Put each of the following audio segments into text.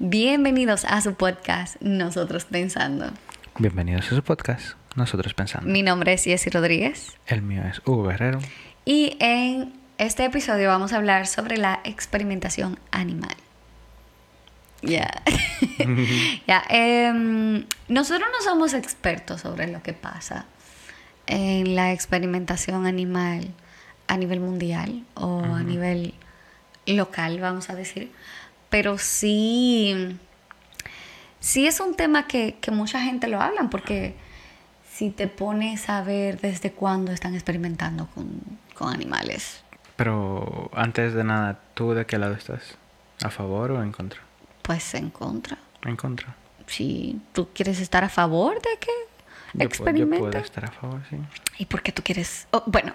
Bienvenidos a su podcast Nosotros Pensando. Bienvenidos a su podcast Nosotros Pensando. Mi nombre es Jessy Rodríguez. El mío es Hugo Guerrero. Y en este episodio vamos a hablar sobre la experimentación animal. Ya. Ya, em, nosotros no somos expertos sobre lo que pasa en la experimentación animal a nivel mundial o a nivel local, vamos a decir. Pero sí, sí es un tema que, que mucha gente lo habla, porque si te pones a ver desde cuándo están experimentando con, con animales. Pero antes de nada, ¿tú de qué lado estás? ¿A favor o en contra? Pues en contra. En contra. Si tú quieres estar a favor de que Yo, pu- yo experimenten. puedo estar a favor, sí. ¿Y por qué tú quieres? oh, bueno,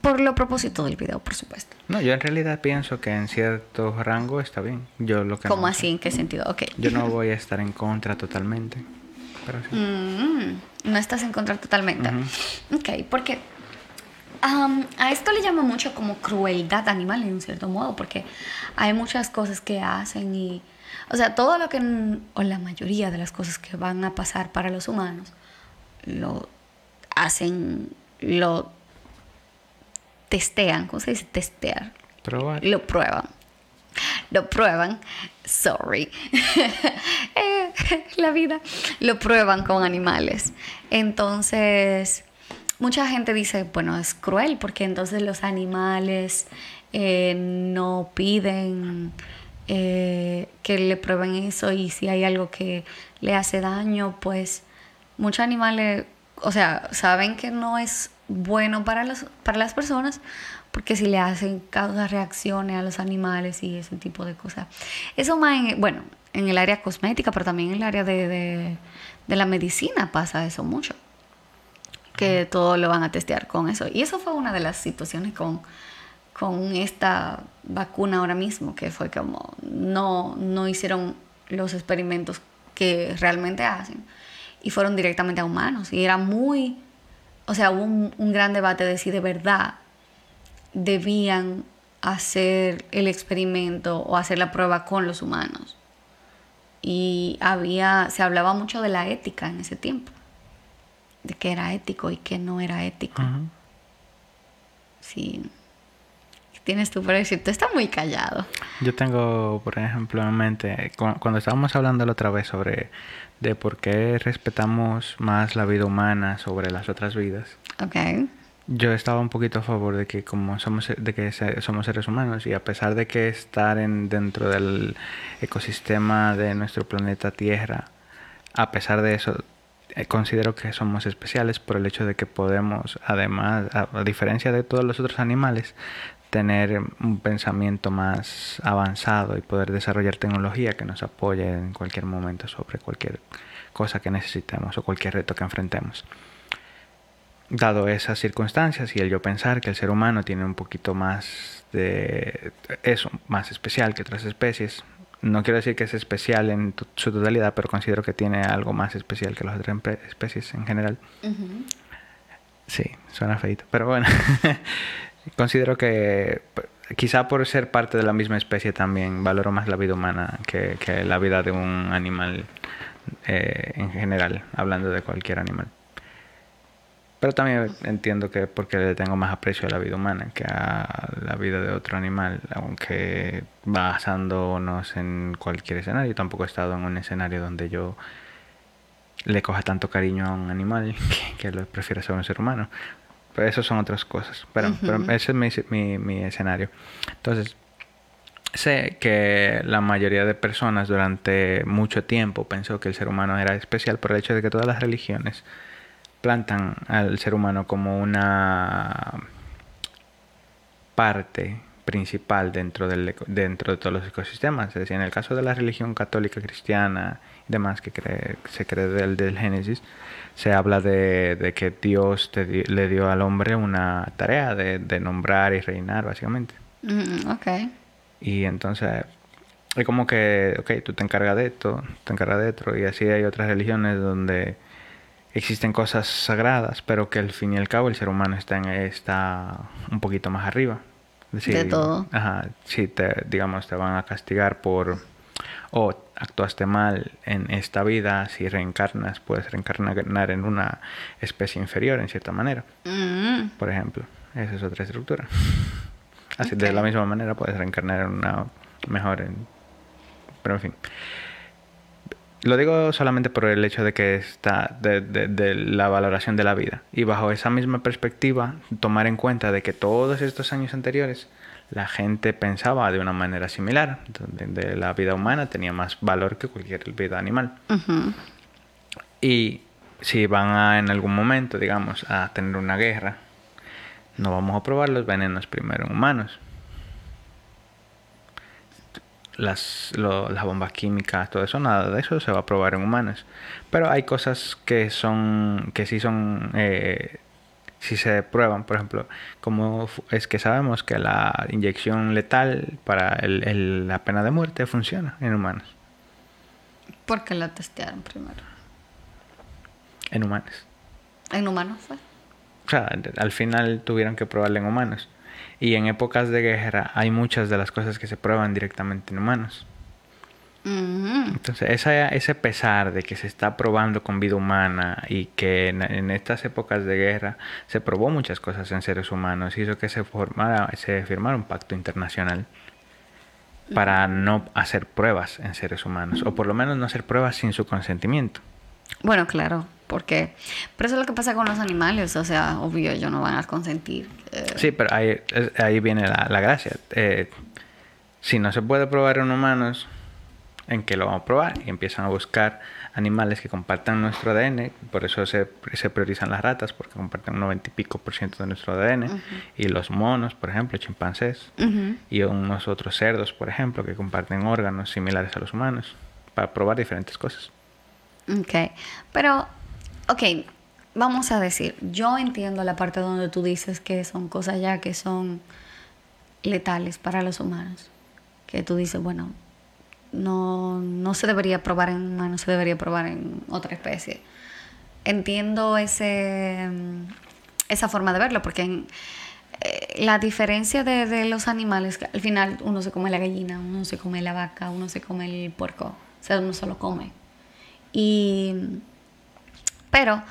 por lo propósito del video, por supuesto. No, yo en realidad pienso que en cierto rango está bien. Yo lo que ¿Cómo no- así? ¿En qué sentido? Ok. Yo no voy a estar en contra totalmente. Pero sí. Mm, no estás en contra totalmente. Ujú. Ok, porque am, a esto le llama mucho como crueldad animal en un cierto modo, porque hay muchas cosas que hacen y, o sea, todo lo que, o la mayoría de las cosas que van a pasar para los humanos, lo hacen, lo testean, ¿cómo se dice? Testear. Probar. Lo prueban. Lo prueban. Sorry. Eh, la vida. Lo prueban con animales. Entonces, mucha gente dice, bueno, es cruel porque entonces los animales eh, no piden eh, que le prueben eso y si hay algo que le hace daño, pues muchos animales, o sea, saben que no es bueno para, los, para las personas porque si le hacen causa reacciones a los animales y ese tipo de cosas. Eso más, en, bueno, en el área cosmética, pero también en el área de, de, de la medicina pasa eso mucho. Que todo lo van a testear con eso. Y eso fue una de las situaciones con, con esta vacuna ahora mismo, que fue como no, no hicieron los experimentos que realmente hacen y fueron directamente a humanos. Y era muy, o sea, hubo un, un gran debate de si de verdad debían hacer el experimento o hacer la prueba con los humanos. Y había, se hablaba mucho de la ética en ese tiempo, de qué era ético y qué no era ético. Sí. ¿Qué tienes tú para decir? Tú estás muy callado. Yo tengo, por ejemplo, en mente, cu- cuando estábamos hablando la otra vez sobre de por qué respetamos más la vida humana sobre las otras vidas, Ok. yo estaba un poquito a favor de que como somos de que somos seres humanos y a pesar de que estar en dentro del ecosistema de nuestro planeta Tierra, a pesar de eso eh, considero que somos especiales por el hecho de que podemos, además, a, a diferencia de todos los otros animales, tener un pensamiento más avanzado y poder desarrollar tecnología que nos apoye en cualquier momento sobre cualquier cosa que necesitemos o cualquier reto que enfrentemos. Dado esas circunstancias y el yo pensar que el ser humano tiene un poquito más de eso, más especial que otras especies, no quiero decir que es especial en su totalidad, pero considero que tiene algo más especial que las otras especies en general. Ujú. Sí, suena feito. Pero bueno, considero que quizá por ser parte de la misma especie también valoro más la vida humana que, que la vida de un animal eh, en general, hablando de cualquier animal. Pero también entiendo que porque le tengo más aprecio a la vida humana que a la vida de otro animal, aunque basándonos en cualquier escenario, tampoco he estado en un escenario donde yo le coja tanto cariño a un animal que, que lo prefiera ser un ser humano. Pero eso son otras cosas. Pero, pero ese es mi, mi, mi escenario. Entonces, sé que la mayoría de personas durante mucho tiempo pensó que el ser humano era especial por el hecho de que todas las religiones plantan al ser humano como una parte principal dentro, del, dentro de todos los ecosistemas. Es decir, en el caso de la religión católica cristiana demás que cree- se cree del, del Génesis, se habla de, de que Dios te le dio al hombre una tarea de, de nombrar y reinar, básicamente. Mm, ok. Y entonces es como que, ok, tú te encargas de esto, te encargas de otro, y así hay otras religiones donde existen cosas sagradas, pero que al fin y al cabo el ser humano está, en, está un poquito más arriba. Es De todo. Ajá, si te, digamos, te van a castigar por o actuaste mal en esta vida, si reencarnas, puedes reencarnar en una especie inferior en cierta manera. Mm. Por ejemplo, esa es otra estructura. Así de la misma manera puedes reencarnar en una mejor. En... Pero en fin. Lo digo solamente por el hecho de que está de, de, la valoración de la vida. Y bajo esa misma perspectiva, tomar en cuenta de que todos estos años anteriores la gente pensaba de una manera similar. De, la vida humana tenía más valor que cualquier vida animal. Y si van a en algún momento, digamos, a tener una guerra, no vamos a probar los venenos primero en humanos. Las, las bombas químicas, todo eso, nada de eso se va a probar en humanos. Pero hay cosas que son, que sí son eh, si se prueban, por ejemplo, como es que sabemos que la inyección letal para el, la pena de muerte funciona en humanos. ¿Por qué la testearon primero? En humanos. ¿En humanos fue? O sea, al final tuvieron que probarla en humanos. Y en épocas de guerra hay muchas de las cosas que se prueban directamente en humanos. Entonces, esa, ese pesar de que se está probando con vida humana y que en, estas épocas de guerra se probó muchas cosas en seres humanos, hizo que se, formara, se firmara un pacto internacional para no hacer pruebas en seres humanos, o por lo menos no hacer pruebas sin su consentimiento. Bueno, claro, porque... Pero eso es lo que pasa con los animales, o sea, obvio, ellos no van a consentir. Eh. Sí, pero ahí, ahí viene la, la gracia. Eh, si no se puede probar en humanos, en que lo vamos a probar y empiezan a buscar animales que compartan nuestro ADN, por eso se, se priorizan las ratas porque comparten un 90 y pico por ciento de nuestro ADN, y los monos, por ejemplo, chimpancés, y unos otros cerdos, por ejemplo, que comparten órganos similares a los humanos, para probar diferentes cosas. Ok, pero, ok, vamos a decir, yo entiendo la parte donde tú dices que son cosas ya que son letales para los humanos, que tú dices, bueno, no, no se debería probar en humanos, se debería probar en otra especie. Entiendo ese, esa forma de verlo, porque eh, la diferencia de, de, los animales, al final uno se come la gallina, uno se come la vaca, uno se come el puerco, o sea, uno se lo come. Y, pero,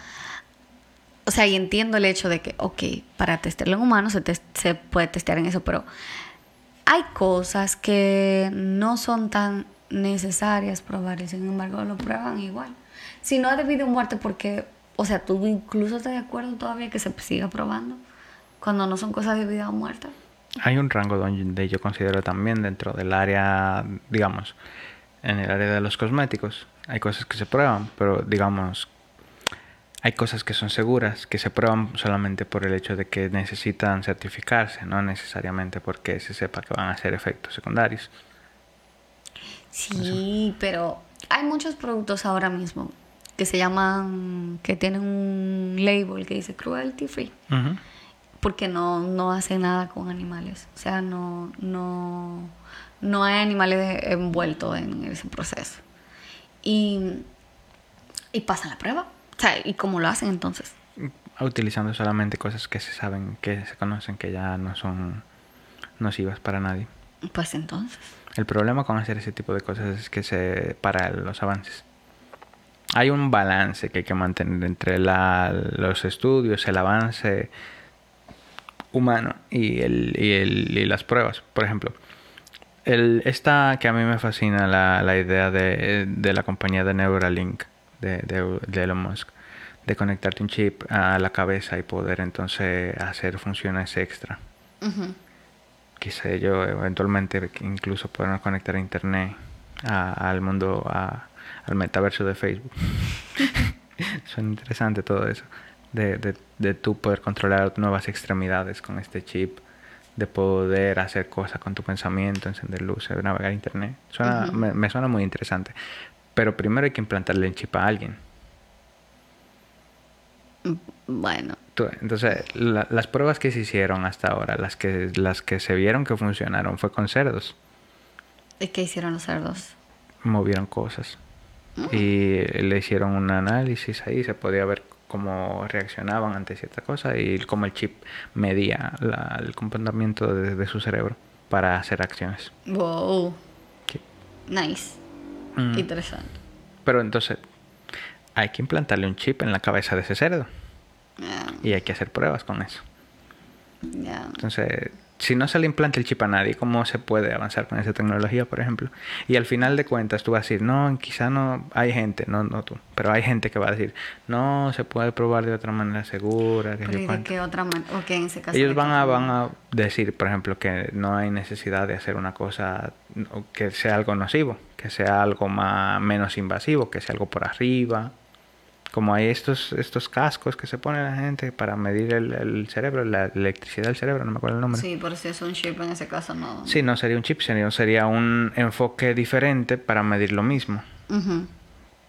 o sea, y entiendo el hecho de que, ok, para testearlo en humanos se, se puede testear en eso, pero hay cosas que no son tan necesarias probar y sin embargo lo prueban igual. Si no ha debido muerte porque, o sea, tú incluso estás de acuerdo todavía que se siga probando cuando no son cosas de vida o muerte. Hay un rango donde yo considero también dentro del área, digamos, en el área de los cosméticos, hay cosas que se prueban, pero digamos, hay cosas que son seguras, que se prueban solamente por el hecho de que necesitan certificarse, no necesariamente porque se sepa que van a ser efectos secundarios. Sí, pero hay muchos productos ahora mismo que se llaman, que tienen un label que dice cruelty free. Porque no, no hacen nada con animales. O sea, no, no, no hay animales envueltos en ese proceso. Y, y pasan la prueba. O sea, ¿y cómo lo hacen entonces? Utilizando solamente cosas que se saben, que se conocen, que ya no son nocivas para nadie. Pues entonces. El problema con hacer ese tipo de cosas es que se para los avances. Hay un balance que hay que mantener entre la, los estudios, el avance humano y, el, y, el, y las pruebas. Por ejemplo, el, esta que a mí me fascina la, la idea de, la compañía de Neuralink de, de, Elon Musk, de conectarte un chip a la cabeza y poder entonces hacer funciones extra. Quizá yo eventualmente incluso poder conectar a internet al mundo, al metaverso de Facebook. Son interesante todo eso. De, de, de tú poder controlar nuevas extremidades con este chip, de poder hacer cosas con tu pensamiento, encender luces, navegar internet. Suena, me, me, suena muy interesante. Pero primero hay que implantarle el chip a alguien. Bueno. Entonces, las pruebas que se hicieron hasta ahora, las que, las que se vieron que funcionaron, fue con cerdos. ¿Y qué hicieron los cerdos? Movieron cosas. Mm. Y le hicieron un análisis ahí, se podía ver cómo reaccionaban ante cierta cosa y cómo el chip medía el comportamiento de, su cerebro para hacer acciones. Wow. Nice. Mm. Interesante. Pero entonces, hay que implantarle un chip en la cabeza de ese cerdo. Y hay que hacer pruebas con eso. Entonces, si no se le implanta el chip a nadie, ¿cómo se puede avanzar con esa tecnología, por ejemplo? Y al final de cuentas tú vas a decir, no, quizá no hay gente, no, no tú, pero hay gente que va a decir, no, se puede probar de otra manera segura, que ¿y de cuánto". qué otra manera? Ok, en ese caso. Ellos ¿de van a, van a decir, por ejemplo, que no hay necesidad de hacer una cosa que sea algo nocivo, que sea algo más, menos invasivo, que sea algo por arriba. Como hay estos, estos cascos que se pone la gente para medir el, el cerebro, la electricidad del cerebro, no me acuerdo el nombre. Sí, pero si es un chip en ese caso no. Sí, no sería un chip, sería, sería un enfoque diferente para medir lo mismo.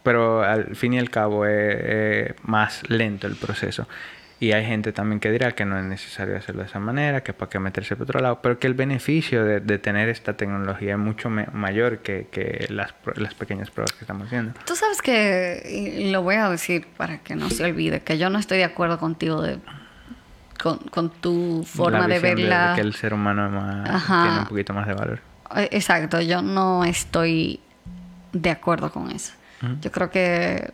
Pero al fin y al cabo es, es más lento el proceso. Y hay gente también que dirá que no es necesario hacerlo de esa manera, que para qué meterse por otro lado, pero que el beneficio de, de tener esta tecnología es mucho mayor que, que las, las pequeñas pruebas que estamos haciendo. Tú sabes que, y lo voy a decir para que no se olvide, que yo no estoy de acuerdo contigo de, con, con tu forma La de verla. que el ser humano es más- Ajá. tiene un poquito más de valor. Eh, Exacto, yo no estoy de acuerdo con eso. Yo creo que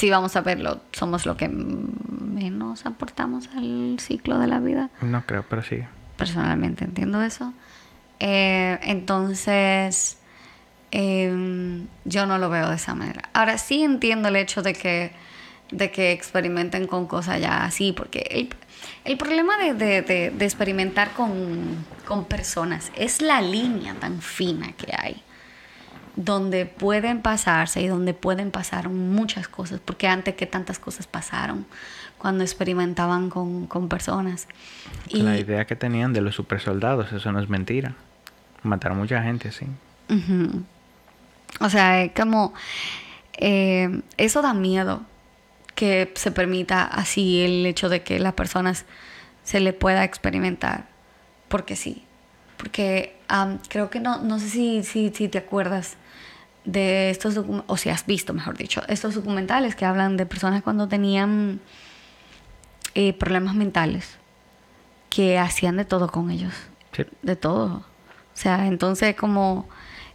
si vamos a verlo, somos lo que menos aportamos al ciclo de la vida. No creo, pero sí. Personalmente entiendo eso. Eh, entonces, em, yo no lo veo de esa manera. Ahora sí entiendo el hecho de que, de que experimenten con cosas ya así, porque el, el problema de, de- de- de experimentar con, con personas es la línea tan fina que hay donde pueden pasarse y donde pueden pasar muchas cosas, porque antes que tantas cosas pasaron cuando experimentaban con, con personas. Y, La idea que tenían de los supersoldados, eso no es mentira. Mataron mucha gente. Ujú. O sea, es como eh, eso da miedo que se permita así el hecho de que las personas se le pueda experimentar, porque sí. Porque am, creo que no, no sé si, si, si te acuerdas de estos documentales, o si has visto, mejor dicho, estos documentales que hablan de personas cuando tenían eh, problemas mentales, que hacían de todo con ellos Sí. de todo. O sea, entonces como,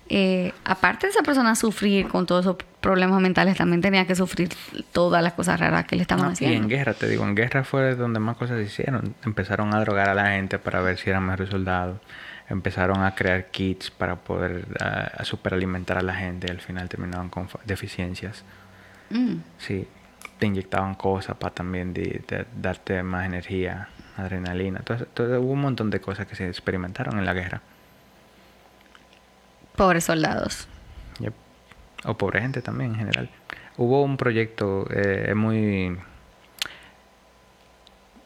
eh, aparte de esa persona sufrir con todos esos problemas mentales, también tenía que sufrir todas las cosas raras que le estaban No, y haciendo. en guerra, te digo, en guerra fue donde más cosas se hicieron. Empezaron a drogar a la gente para ver si eran mejores soldados. Empezaron a crear kits para poder ah, a superalimentar a la gente y al final terminaban con deficiencias. Mm. Sí, te inyectaban cosas para también de- darte más energía, adrenalina. Entonces, entonces hubo un montón de cosas que se experimentaron en la guerra. Pobres soldados. Yep. O pobre gente también en general. Hubo un proyecto eh, muy...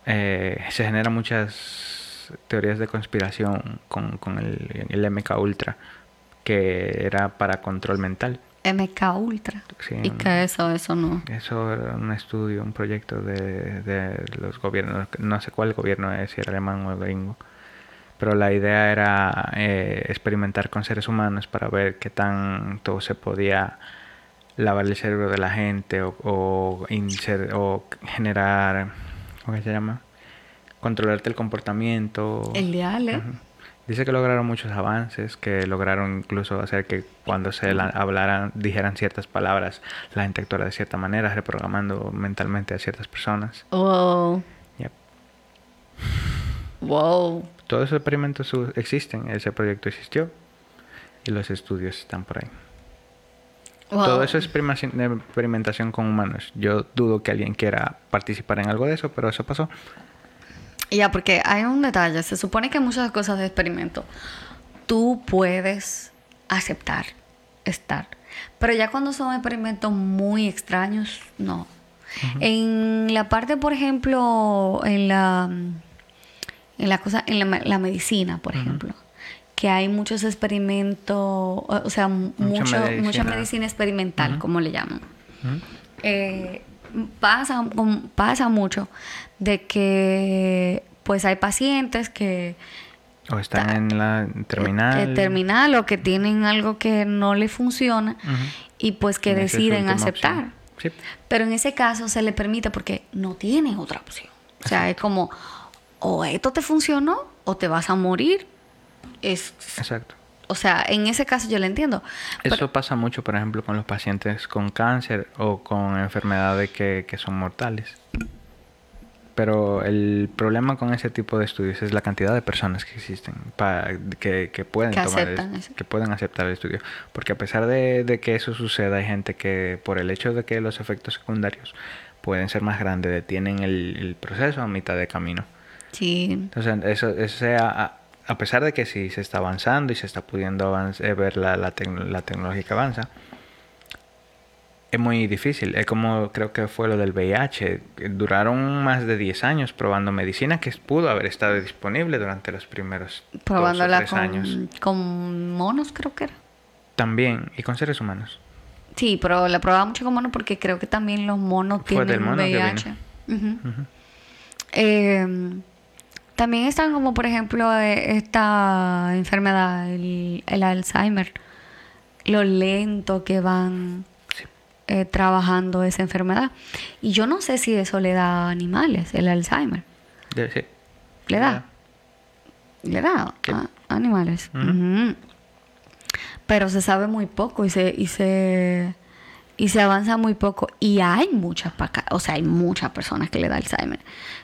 eh, se generan muchas teorías de conspiración con, con el, el MK Ultra, que era para control mental. MK Ultra. Sí, y que eso, eso no. Eso era un estudio, un proyecto de, de los gobiernos, no sé cuál gobierno es, si era alemán o gringo, pero la idea era eh, experimentar con seres humanos para ver qué tanto se podía lavar el cerebro de la gente o, o, inser- o generar, ¿cómo se llama? Controlarte el comportamiento. El dial, ¿eh? Dice que lograron muchos avances, que lograron incluso hacer que cuando se la- hablaran, dijeran ciertas palabras, la gente actuara de cierta manera, reprogramando mentalmente a ciertas personas. Wow. Yep. Wow. Todos esos experimentos existen, ese proyecto existió y los estudios están por ahí. Wow. Todo eso es experimentación con humanos. Yo dudo que alguien quiera participar en algo de eso, pero eso pasó. Ya, porque hay un detalle. Se supone que muchas cosas de experimento tú puedes aceptar, estar. Pero ya cuando son experimentos muy extraños, no. En la parte, por ejemplo, en la, en la cosa, en la, me- la medicina, por ejemplo, que hay muchos experimentos, o sea, mucho, mucha medicina. medicina experimental, como le llaman eh, pasa, pasa mucho de que pues hay pacientes que O están en la terminal. eh, terminal o que tienen algo que no le funciona y pues que deciden aceptar. Sí. Pero en ese caso se le permite porque no tiene otra opción. O sea, es como o esto te funcionó o te vas a morir. Es, Exacto. O sea, en ese caso yo lo entiendo. Eso pasa mucho, por ejemplo, con los pacientes con cáncer o con enfermedades que, que son mortales. Pero el problema con ese tipo de estudios es la cantidad de personas que existen para, que, que pueden Que tomar aceptan el- eso. que pueden aceptar el estudio. Porque a pesar de, de que eso suceda, hay gente que por el hecho de que los efectos secundarios pueden ser más grandes, detienen el, el proceso a mitad de camino. Sí. Entonces, eso, eso sea, a, pesar de que sí se está avanzando y se está pudiendo eh, ver la, la, tecno- la tecnología que avanza, es muy difícil. Es como creo que fue lo del VIH. Duraron más de 10 años probando medicina que pudo haber estado disponible durante los primeros dos o Probándola tres con, años. con monos, creo que era. También, y con seres humanos. Sí, pero la probaba mucho con monos porque creo que también los monos Fue tienen del mono que VIH. Eh, también están como, por ejemplo, eh, esta enfermedad, el, el Alzheimer. Lo lento que van. Eh, trabajando esa enfermedad. Y yo no sé si eso le da a animales, el Alzheimer. De- sí. ¿Le da? Le da a animales. Ujú. Pero se sabe muy poco y se, y se y se avanza muy poco. Y hay muchas o sea, hay muchas personas que le da Alzheimer.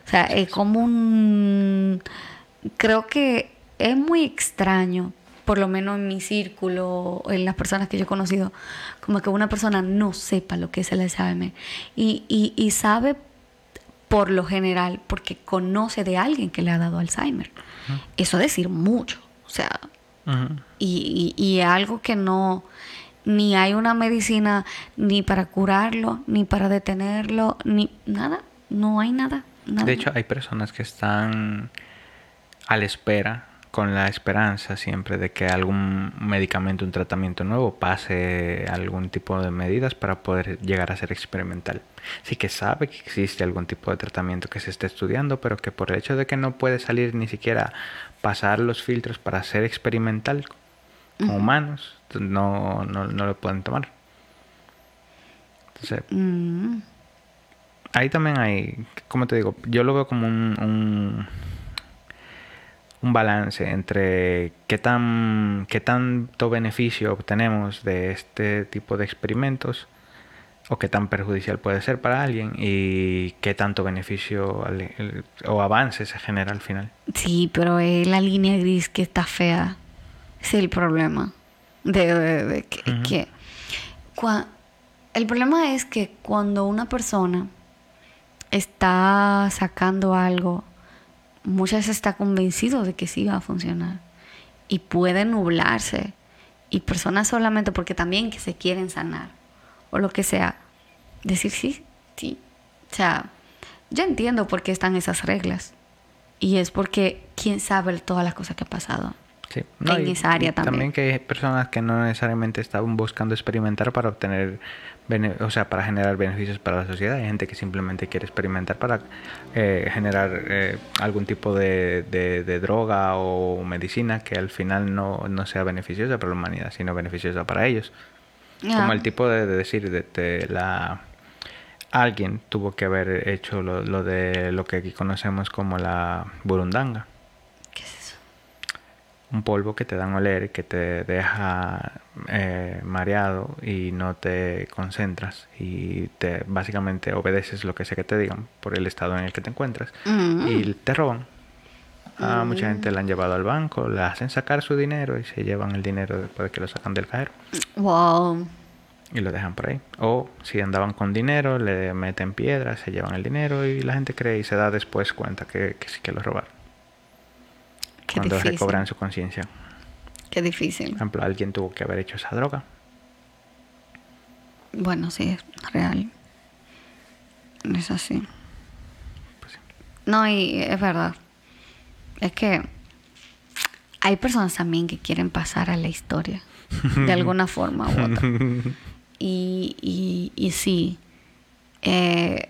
O sea, es como un creo que es muy extraño, por lo menos en mi círculo, en las personas que yo he conocido, como que una persona no sepa lo que es el Alzheimer. Y, y, y sabe por lo general porque conoce de alguien que le ha dado Alzheimer. Eso es decir mucho. O sea, y, y, algo que no, ni hay una medicina ni para curarlo, ni para detenerlo, ni nada. No hay nada. nada. De hecho, hay personas que están a la espera, con la esperanza siempre de que algún medicamento, un tratamiento nuevo pase algún tipo de medidas para poder llegar a ser experimental. Sí que sabe que existe algún tipo de tratamiento que se esté estudiando, pero que por el hecho de que no puede salir ni siquiera pasar los filtros para ser experimental con humanos, no, no, no lo pueden tomar. Entonces, Mm, ahí también hay, como te digo, yo lo veo como un, un, un balance entre qué tan qué tanto beneficio obtenemos de este tipo de experimentos o qué tan perjudicial puede ser para alguien y qué tanto beneficio al- el- o avance se genera al final. sí, pero es la línea gris que está fea. Es el problema. De, de- de que, Ujú. que cua- el problema es que cuando una persona está sacando algo, muchas veces está convencido de que sí va a funcionar. Y puede nublarse. Y personas solamente porque también que se quieren sanar o lo que sea, decir sí, sí. O sea, yo entiendo por qué están esas reglas. Y es porque quién sabe todas las cosas que ha pasado. Sí. En esa área y también. que hay personas que no necesariamente estaban buscando experimentar para obtener, o sea, para generar beneficios para la sociedad. Hay gente que simplemente quiere experimentar para eh, generar eh, algún tipo de, de- de droga o medicina que al final no, no sea beneficiosa para la humanidad, sino beneficiosa para ellos. Como el tipo de, de decir, de, la... Alguien tuvo que haber hecho lo, lo de lo que aquí conocemos como la burundanga. Un polvo que te dan a oler, que te deja eh, mareado y no te concentras y te básicamente obedeces lo que sea que te digan por el estado en el que te encuentras Mm. y te roban. A mucha gente la han llevado al banco, le hacen sacar su dinero y se llevan el dinero después de que lo sacan del cajero Wow. y lo dejan por ahí. O si andaban con dinero, le meten piedras, se llevan el dinero y la gente cree y se da después cuenta que, que sí que lo robaron. Qué cuando difícil. recobran su conciencia. Qué difícil. Por ejemplo, alguien tuvo que haber hecho esa droga. Bueno, sí, es real. Es así. Pues sí. No, y es verdad. Es que hay personas también que quieren pasar a la historia. De alguna forma u otra. Y, y, y sí. eh,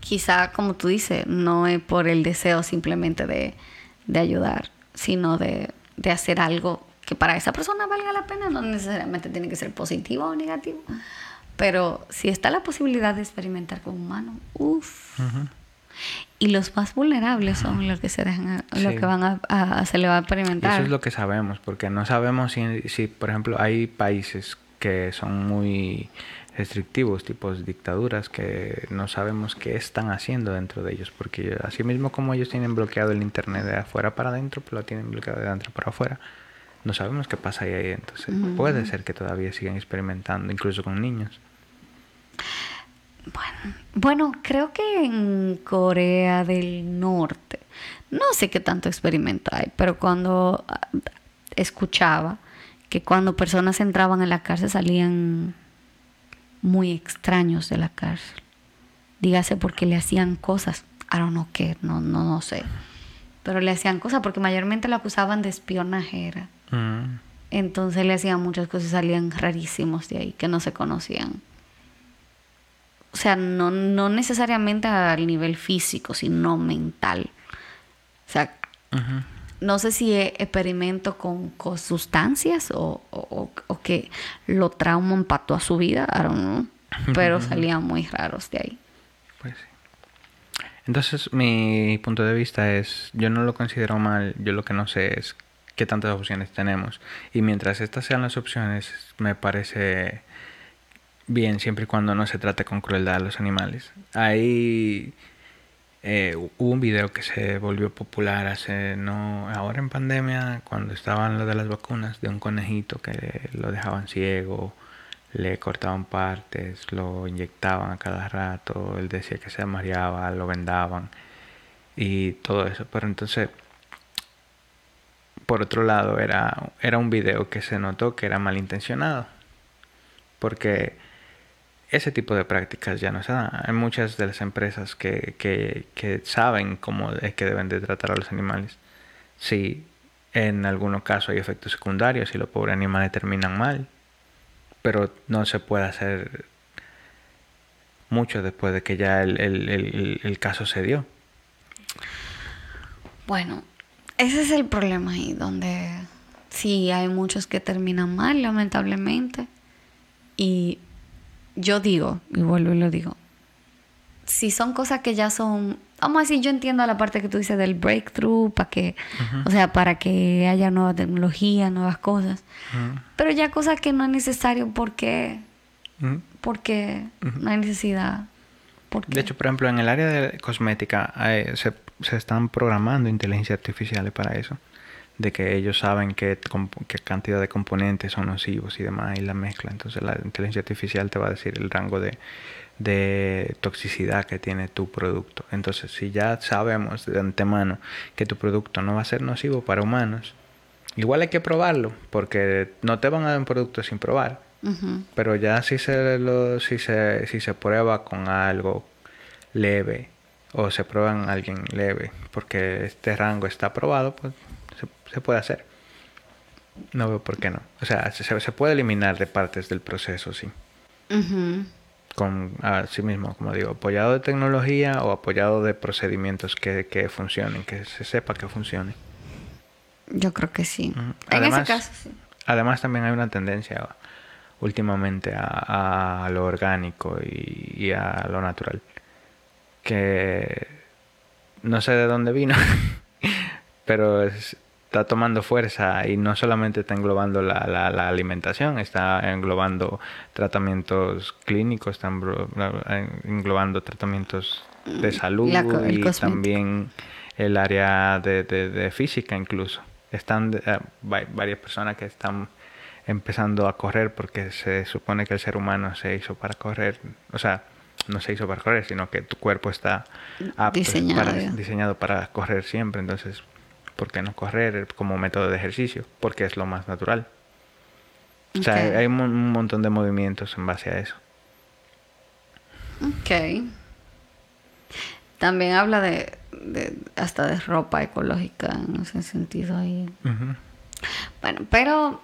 quizá, como tú dices, no es por el deseo simplemente de, de ayudar, sino de, de hacer algo que para esa persona valga la pena. No necesariamente tiene que ser positivo o negativo. Pero si está la posibilidad de experimentar con humanos, uff. Y los más vulnerables son los que se dejan, los que van a, a- se le va a Y experimentar. eso es lo que sabemos, porque no sabemos si, si, por ejemplo, hay países que son muy restrictivos, tipos dictaduras, que no sabemos qué están haciendo dentro de ellos, porque así mismo como ellos tienen bloqueado el Internet de afuera para adentro, pues lo tienen bloqueado de adentro para afuera. No sabemos qué pasa ahí, ahí. entonces puede ser que todavía sigan experimentando, incluso con niños. Bueno, bueno, creo que en Corea del Norte, no sé qué tanto experimento hay, pero cuando ah, escuchaba que cuando personas entraban en la cárcel salían muy extraños de la cárcel. Dígase porque le hacían cosas. I don't know qué, no, no, no sé. Pero le hacían cosas porque mayormente lo acusaban de espionajera. Mm. Entonces le hacían muchas cosas y salían rarísimos de ahí, que no se conocían. O sea, no, no necesariamente al nivel físico, sino mental. O sea. No sé si es experimento con, con sustancias o, o- o- que lo trauman para toda su vida, I don't know. Pero salían muy raros de ahí. Pues sí. Entonces, mi punto de vista es, yo no lo considero mal, yo lo que no sé es qué tantas opciones tenemos. Y mientras estas sean las opciones, me parece bien siempre y cuando no se trate con crueldad a los animales. Ahí eh, hubo un video que se volvió popular hace, no, ahora en pandemia, cuando estaban lo de las vacunas, de un conejito que lo dejaban ciego, le cortaban partes, lo inyectaban a cada rato, él decía que se mareaba, lo vendaban y todo eso. Pero entonces, por otro lado, era, era un video que se notó que era malintencionado. Porque ese tipo de prácticas ya no se dan. Hay muchas de las empresas que, que, saben cómo es que deben de tratar a los animales. Si en algunos casos hay efectos secundarios, si los pobres animales terminan mal, pero no se puede hacer mucho después de que ya el, el- el- el caso se dio. Bueno, ese es el problema ahí, donde sí hay muchos que terminan mal, lamentablemente. Y yo digo, y vuelvo y lo digo, si son cosas que ya son, vamos a decir, yo entiendo la parte que tú dices del breakthrough, para que, o sea, para que haya nueva tecnología, nuevas cosas. Pero ya cosas que no es necesario porque, Ujú. porque no hay necesidad. Porque, De hecho, por ejemplo, en el área de cosmética se, se están programando inteligencias artificiales para eso. De que ellos saben qué, cantidad de componentes son nocivos y demás y la mezcla. Entonces la inteligencia artificial te va a decir el rango de, de toxicidad que tiene tu producto. Entonces si ya sabemos de antemano que tu producto no va a ser nocivo para humanos, igual hay que probarlo porque no te van a dar un producto sin probar. Pero ya si se, lo, si se, si se prueba con algo leve o se prueba en alguien leve porque este rango está aprobado, pues se, se puede hacer. No veo por qué no. O sea, se, se puede eliminar de partes del proceso, sí. Ujú. Con así mismo, como digo, apoyado de tecnología o apoyado de procedimientos que, que funcionen, que se sepa que funcione. Yo creo que sí. En Además- ese caso, sí. Además también hay una tendencia últimamente a, a lo orgánico y, y a lo natural. Que no sé de dónde vino, pero es- está tomando fuerza y no solamente está englobando la, la- la alimentación, está englobando tratamientos clínicos, está englo- englobando tratamientos de salud La y también el área de, de- de física incluso. Están eh, va- varias personas que están empezando a correr porque se supone que el ser humano se hizo para correr, o sea, no se hizo para correr, sino que tu cuerpo está apto Diseñado, para- diseñado para correr siempre, entonces, ¿por qué no correr como método de ejercicio? Porque es lo más natural. O sea, hay un, mon- un montón de movimientos en base a eso. Ok. También habla de, de- hasta de ropa ecológica en ese sentido ahí. Bueno, pero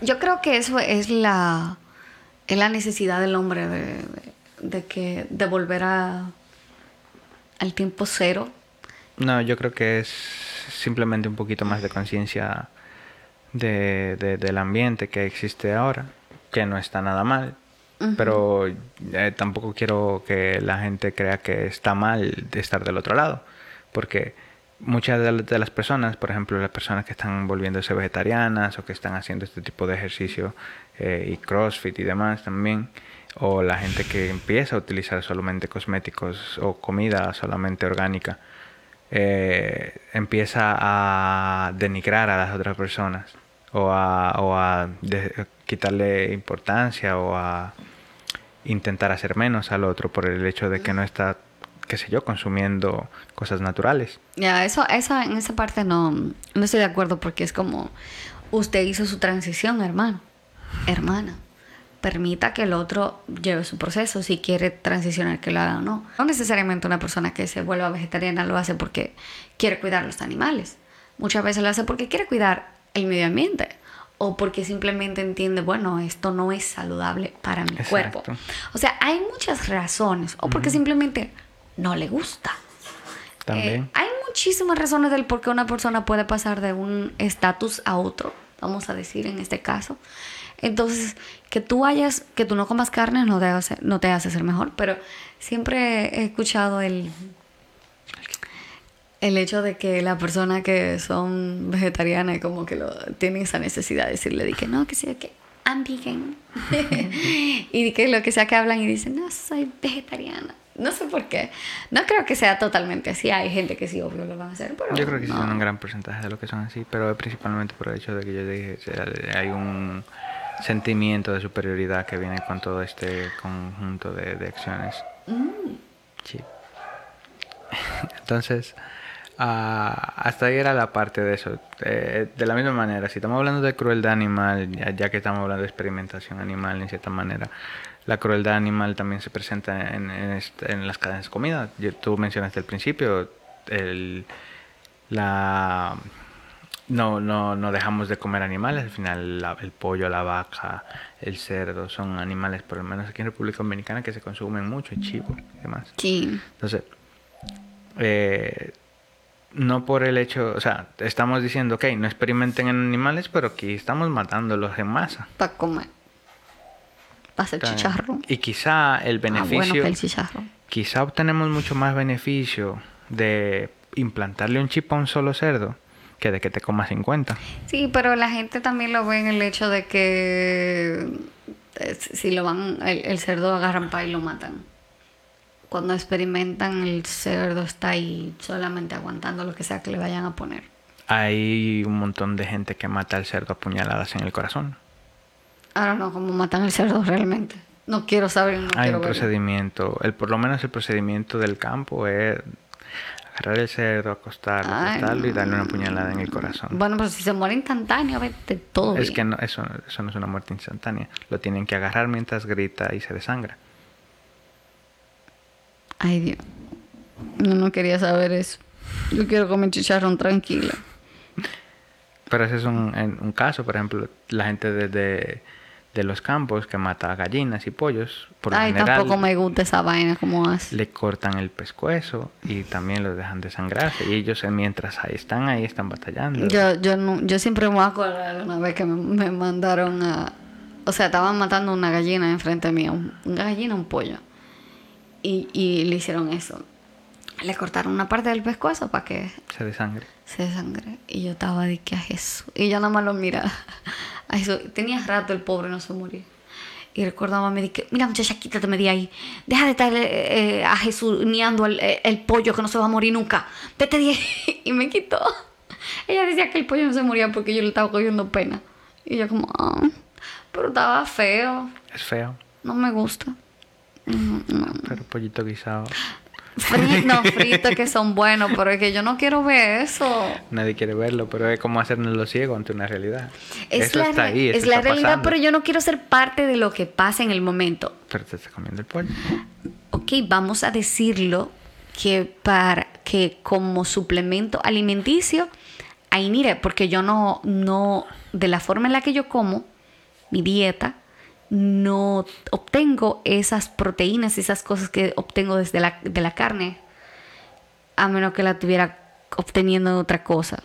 yo creo que eso es la es la necesidad del hombre de, de- de que de volver a al tiempo cero. No, yo creo que es simplemente un poquito más de conciencia de, de- del ambiente que existe ahora, que no está nada mal, pero eh, tampoco quiero que la gente crea que está mal de estar del otro lado, porque muchas de, las personas, por ejemplo, las personas que están volviéndose vegetarianas o que están haciendo este tipo de ejercicio eh, y CrossFit y demás también, o la gente que empieza a utilizar solamente cosméticos o comida solamente orgánica, eh, empieza a denigrar a las otras personas o a, quitarle importancia o a intentar hacer menos al otro por el hecho de que no está qué sé yo, consumiendo cosas naturales. Ya, eso, esa, en esa parte no, no estoy de acuerdo porque es como usted hizo su transición, hermano, hermana. Permita que el otro lleve su proceso, si quiere transicionar, que lo haga o no. No necesariamente una persona que se vuelva vegetariana lo hace porque quiere cuidar los animales. Muchas veces lo hace porque quiere cuidar el medio ambiente o porque simplemente entiende, bueno, esto no es saludable para mi cuerpo. O sea, hay muchas razones, o porque simplemente no le gusta. También. Eh, hay muchísimas razones del por qué una persona puede pasar de un estatus a otro, vamos a decir en este caso. Entonces, que tú hayas, que tú no comas carne no te hace, no te hace ser mejor, pero siempre he escuchado el, el hecho de que la persona que son vegetarianas como que lo, tienen esa necesidad de decirle de que no, que sea que I'm vegan. y que lo que sea que hablan y dicen, no, soy vegetariana. No sé por qué. No creo que sea totalmente así. Hay gente que sí, obvio, lo van a hacer. Pero yo creo que sí son un gran porcentaje de lo que son así, pero principalmente por el hecho de que yo dije, hay un sentimiento de superioridad que viene con todo este conjunto de, acciones. Mm. Sí. Entonces, ah, hasta ahí era la parte de eso. de la misma manera, si estamos hablando de crueldad animal, ya, que estamos hablando de experimentación animal en cierta manera, la crueldad animal también se presenta en, en, las cadenas de comida. Tú mencionaste al principio, el, la, no, no, no dejamos de comer animales. Al final, el pollo, la vaca, el cerdo son animales, por lo menos aquí en República Dominicana, que se consumen mucho, el chivo y demás. Sí. Entonces, eh, no por el hecho, o sea, estamos diciendo, ok, no experimenten en animales, pero aquí estamos matándolos en masa. Para comer hacer chicharro. Y quizá el ah, beneficio. Quizá obtenemos mucho más beneficio de implantarle un chip a un solo cerdo que de que te comas 50. Sí, pero la gente también lo ve en el hecho de que eh, si lo van, el, cerdo agarran para y lo matan. Cuando experimentan, el cerdo está ahí solamente aguantando lo que sea que le vayan a poner. Hay un montón de gente que mata al cerdo a puñaladas en el corazón. Ahora no, cómo matan el cerdo realmente. No quiero saber. No Hay un procedimiento, el, por lo menos el procedimiento del campo es agarrar el cerdo, acostarlo, acostarlo y darle una puñalada en el corazón. Bueno, pero si se muere instantáneo, vete todo. Es que no, eso, eso no es una muerte instantánea. Lo tienen que agarrar mientras grita y se desangra. Ay, Dios. No, no quería saber eso. Yo quiero comer chicharrón tranquilo. Pero ese es un, un caso, por ejemplo, la gente desde de los campos que mata gallinas y pollos. Por Ay, tampoco me gusta esa vaina como hace. Le cortan el pescuezo y también los dejan desangrarse. Y ellos eh, mientras ahí están ahí están batallando. Yo, yo, no, yo siempre me acuerdo de una vez que me, mandaron a... O sea, estaban matando una gallina enfrente mío. Una gallina, un pollo. Y, y le hicieron eso. Le cortaron una parte del pescuezo para que... Se desangre. Se desangre. Y yo estaba de que a Jesús. Y yo nada más lo miraba. A eso. Tenía rato el pobre no se moría. Y recordaba, me dije, mira muchacha, quítate de ahí. Deja de estar eh, a Jesús niando el, el, pollo que no se va a morir nunca. Vete de ahí. Y me quitó. Ella decía que el pollo no se moría porque yo le estaba cogiendo pena. Y yo como, ah, pero estaba feo. Es feo. No me gusta. Pero pollito guisado. Frito, no, fritos que son buenos, pero es que yo no quiero ver eso. Nadie quiere verlo, pero es como hacernos lo ciego ante una realidad. Es eso la, está ahí. es la realidad, pero yo no quiero ser parte de lo que pasa en el momento. Pero te estás comiendo el pollo. Ok, vamos a decirlo que para que como suplemento alimenticio, ahí mire, porque yo no, no, de la forma en la que yo como, mi dieta, no obtengo esas proteínas, esas cosas que obtengo desde la, de la carne, a menos que la tuviera obteniendo otra cosa.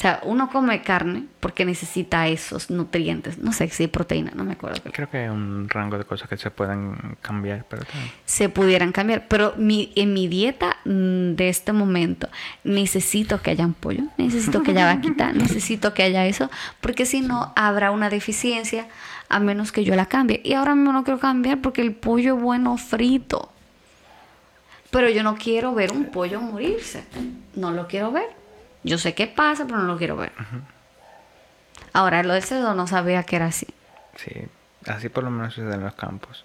O sea, uno come carne porque necesita esos nutrientes. No sé si proteína, no me acuerdo. Creo que hay un rango de cosas que se pueden cambiar, pero también. Se pudieran cambiar. Pero mi, en mi dieta mm, de este momento necesito que haya un pollo, necesito que haya vaquita, necesito que haya eso, porque si no habrá una deficiencia a menos que yo la cambie. Y ahora mismo no quiero cambiar porque el pollo es bueno frito. Pero yo no quiero ver un pollo morirse. No lo quiero ver. Yo sé qué pasa, pero no lo quiero ver. Ahora, lo del cerdo no sabía que era así. Sí, así por lo menos es en los campos.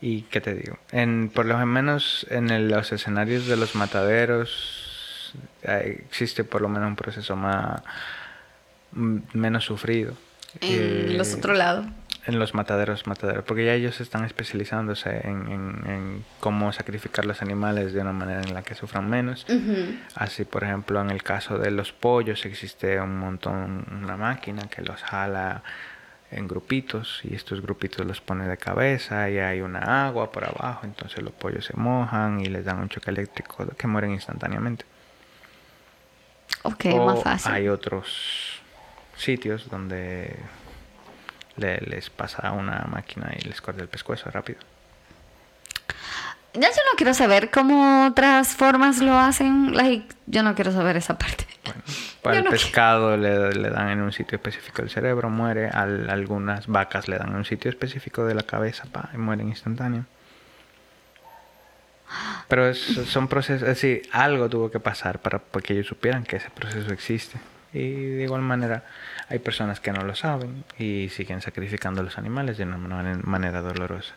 ¿Y qué te digo? En, por lo menos en los escenarios de los mataderos existe por lo menos un proceso más menos sufrido. En los otros lados en los mataderos, mataderos, porque ya ellos están especializándose en, cómo sacrificar los animales de una manera en la que sufran menos. Así, por ejemplo, en el caso de los pollos existe un montón, una máquina que los jala en grupitos y estos grupitos los pone de cabeza y hay una agua por abajo, entonces los pollos se mojan y les dan un choque eléctrico que mueren instantáneamente. Ok, más fácil. Hay otros sitios donde les pasa una máquina y les corta el pescuezo rápido. Ya yo no quiero saber cómo otras formas lo hacen. yo no quiero saber esa parte. para el pescado le, dan en un sitio específico el cerebro, muere. algunas vacas le dan en un sitio específico de la cabeza pa, y mueren instantáneo. Pero son procesos, es decir, algo tuvo que pasar para que ellos supieran que ese proceso existe. Y de igual manera, hay personas que no lo saben y siguen sacrificando a los animales de una manera dolorosa.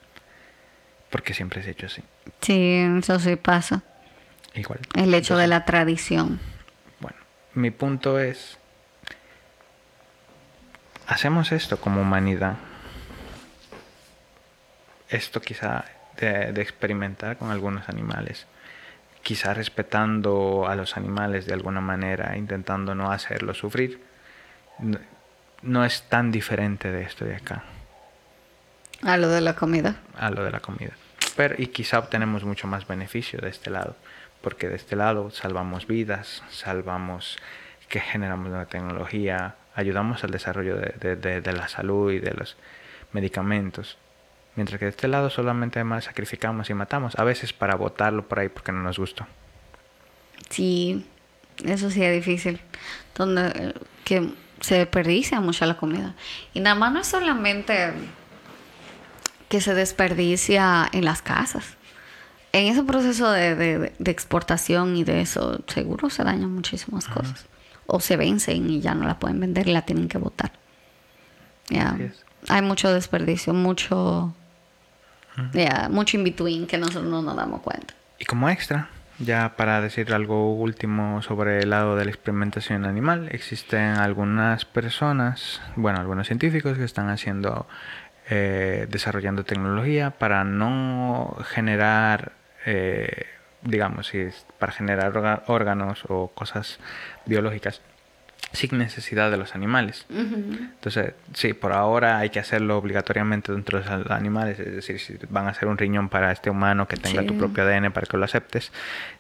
Porque siempre se ha hecho así. Sí, eso sí pasa. Igual. El hecho de la tradición. Bueno, mi punto es, hacemos esto como humanidad. Esto quizá de, de experimentar con algunos animales quizá respetando a los animales de alguna manera, intentando no hacerlos sufrir, no, es tan diferente de esto de acá. A lo de la comida. A lo de la comida. Pero, y quizá obtenemos mucho más beneficio de este lado, porque de este lado salvamos vidas, salvamos que generamos la tecnología, ayudamos al desarrollo de, de, la salud y de los medicamentos. Mientras que de este lado solamente más sacrificamos y matamos, a veces para botarlo por ahí porque no nos gustó. Sí, eso sí es difícil. Donde, eh, que se desperdicia mucho la comida. Y nada más no es solamente que se desperdicia en las casas. En ese proceso de, exportación y de eso, seguro se dañan muchísimas cosas. O se vencen y ya no la pueden vender y la tienen que botar. Ya. Hay mucho desperdicio, mucho, mucho in between que nosotros no nos damos cuenta. Y como extra, ya para decir algo último sobre el lado de la experimentación animal, existen algunas personas, bueno, algunos científicos que están haciendo, eh, desarrollando tecnología para no generar, eh, digamos, para generar órganos o cosas biológicas sin necesidad de los animales. Entonces, sí, por ahora hay que hacerlo obligatoriamente dentro de los animales, es decir, si van a hacer un riñón para este humano que tenga tu propio ADN para que lo aceptes,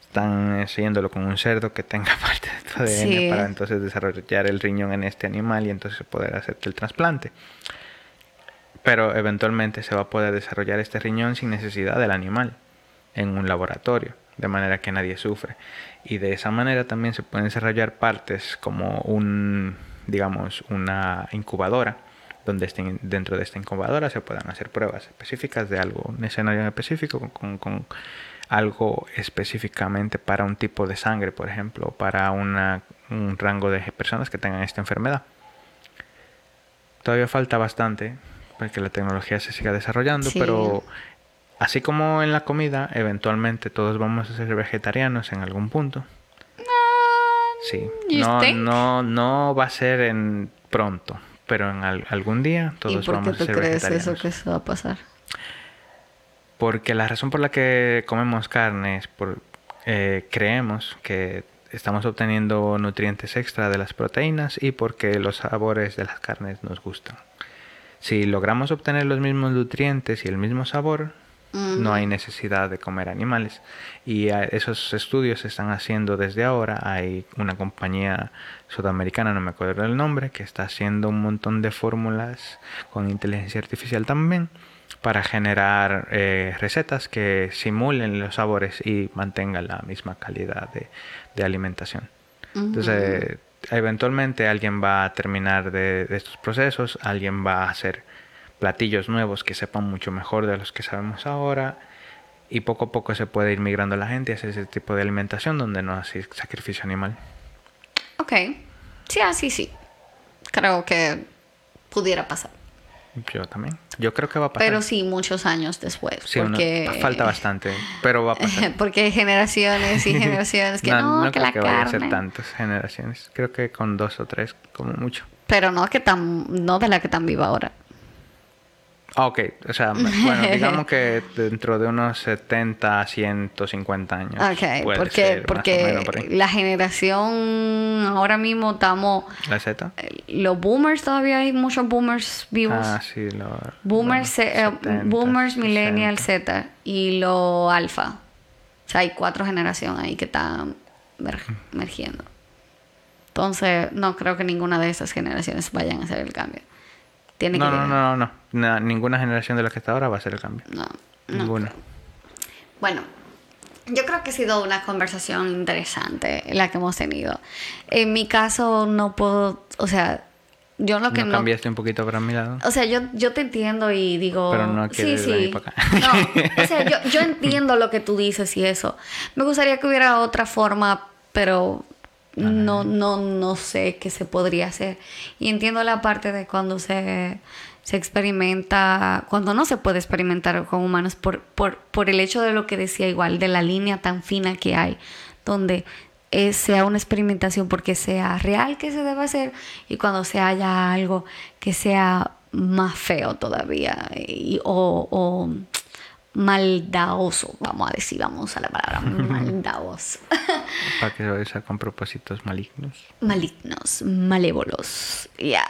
están siguiéndolo con un cerdo que tenga parte de tu ADN para entonces desarrollar el riñón en este animal y entonces poder hacerte el trasplante. Pero eventualmente se va a poder desarrollar este riñón sin necesidad del animal en un laboratorio, de manera que nadie sufre y de esa manera también se pueden desarrollar partes como un digamos una incubadora donde estén, dentro de esta incubadora se puedan hacer pruebas específicas de algo, un escenario específico con, con algo específicamente para un tipo de sangre, por ejemplo, para una, un rango de personas que tengan esta enfermedad. Todavía falta bastante para que la tecnología se siga desarrollando, pero Así como en la comida, eventualmente todos vamos a ser vegetarianos en algún punto. Sí, no, no, no va a ser en pronto, pero en algún día todos vamos a ser crees eso que eso va a pasar? Porque la razón por la que comemos carne es por eh, creemos que estamos obteniendo nutrientes extra de las proteínas y porque los sabores de las carnes nos gustan. Si logramos obtener los mismos nutrientes y el mismo sabor, No hay necesidad de comer animales. Y a- esos estudios se están haciendo desde ahora. Hay una compañía sudamericana, no me acuerdo el nombre, que está haciendo un montón de fórmulas con inteligencia artificial también para generar eh, recetas que simulen los sabores y mantengan la misma calidad de, de alimentación. Entonces, eventualmente alguien va a terminar de, de estos procesos, alguien va a hacer platillos nuevos que sepan mucho mejor de los que sabemos ahora y poco a poco se puede ir migrando la gente hacia ese tipo de alimentación donde no hace sacrificio animal. Ok. Sí, así sí. Creo que pudiera pasar. Yo también. Yo creo que va a pasar. Pero sí, muchos años después. Sí, uno- porque... falta bastante, pero va a pasar. porque hay generaciones y generaciones que no, que, creo la que vaya a ser carne. tantas generaciones. Creo que con dos o tres, como mucho. Pero no que tan, no de la que tan viva ahora. Ah, ok, o sea, bueno, digamos que dentro de unos 70 a 150 años. Ok, puede porque, ser, porque por la generación ahora mismo estamos ¿La Z? los boomers todavía hay muchos boomers vivos. Ah, sí, lo, boomers, bueno, eh, 70, boomers, 60. millennial, Z y lo alfa. O sea, hay cuatro generaciones ahí que están mer- emergiendo. Entonces, no creo que ninguna de esas generaciones vayan a hacer el cambio. Tiene No, que no, no, no, no. Na- ninguna generación de la que está ahora va a hacer el cambio. No, no Ninguna. Bueno, yo creo que ha sido una conversación interesante la que hemos tenido. En mi caso no puedo, o sea, yo lo que ¿No no... cambiaste un poquito para mi lado? O sea, yo, yo te entiendo y digo... Pero no sí, sí. para acá. No, o sea, yo, yo entiendo lo que tú dices y eso. Me gustaría que hubiera otra forma, pero no, no, no sé qué se podría hacer. Y entiendo la parte de cuando se, se experimenta, cuando no se puede experimentar con humanos por, por, por el hecho de lo que decía igual, de la línea tan fina que hay, donde eh, sea una experimentación porque sea real que se debe hacer y cuando se haya algo que sea más feo todavía y- o, o maldadoso, vamos a decir, vamos a la palabra maldadoso. Para que sea con propósitos malignos. malignos, malévolos. Ya.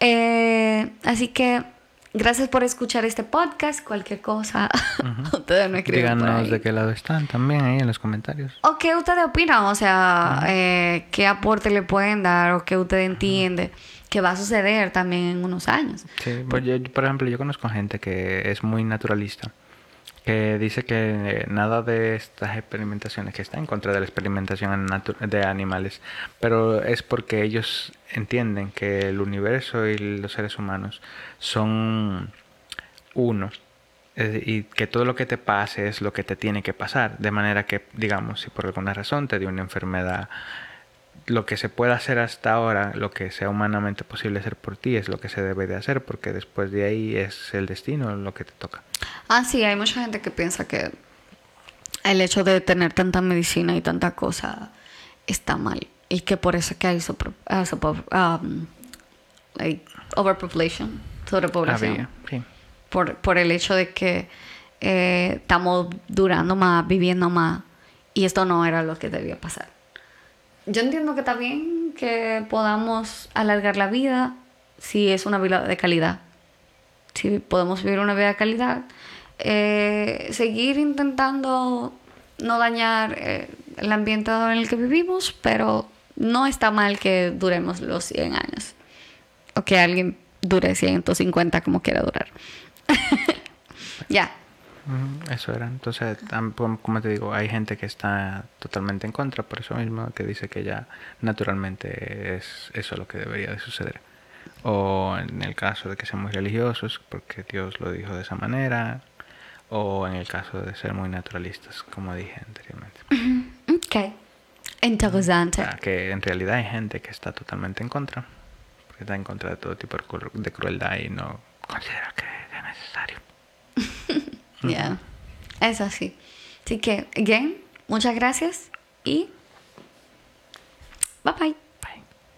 Eh, así que gracias por escuchar este podcast. Cualquier cosa, ustedes me escriben por Díganos de qué lado están también ahí en los comentarios. ¿O qué ustedes opinan? O sea, eh, ¿qué aporte le pueden dar o qué usted entiende que va a suceder también en unos años? Sí, pues yo, por ejemplo, yo conozco gente que es muy naturalista, dice que eh, nada de estas experimentaciones, que está en contra de la experimentación de animales, pero es porque ellos entienden que el universo y los seres humanos son uno. Y que todo lo que te pase es lo que te tiene que pasar. De manera que, digamos, si por alguna razón te dio una enfermedad lo que se pueda hacer hasta ahora, lo que sea humanamente posible hacer por ti, es lo que se debe de hacer, porque después de ahí es el destino lo que te toca. Ah, sí, hay mucha gente que piensa que el hecho de tener tanta medicina y tanta cosa está mal. Y que por eso que hay sopro- ah, um, like, overpopulation, sobrepoblación. Había, sí. por, por el hecho de que eh, estamos durando más, viviendo más, y esto no era lo que debía pasar. Yo entiendo que está bien que podamos alargar la vida si es una vida de calidad. Si podemos vivir una vida de calidad, eh, seguir intentando no dañar eh, el ambiente en el que vivimos, pero no está mal que duremos los 100 años. O que alguien dure 150 como quiera durar. ya. Eso era. Entonces, como te digo, hay gente que está totalmente en contra por eso mismo, que dice que ya naturalmente es eso lo que debería de suceder. O en el caso de que sean muy religiosos, porque Dios lo dijo de esa manera. O en el caso de ser muy naturalistas, como dije anteriormente. Ok. Interesante. O sea, que en realidad hay gente que está totalmente en contra, porque está en contra de todo tipo de cru- de crueldad y no considera que es necesario. Ya. Es así. Así que, again, muchas gracias y bye bye.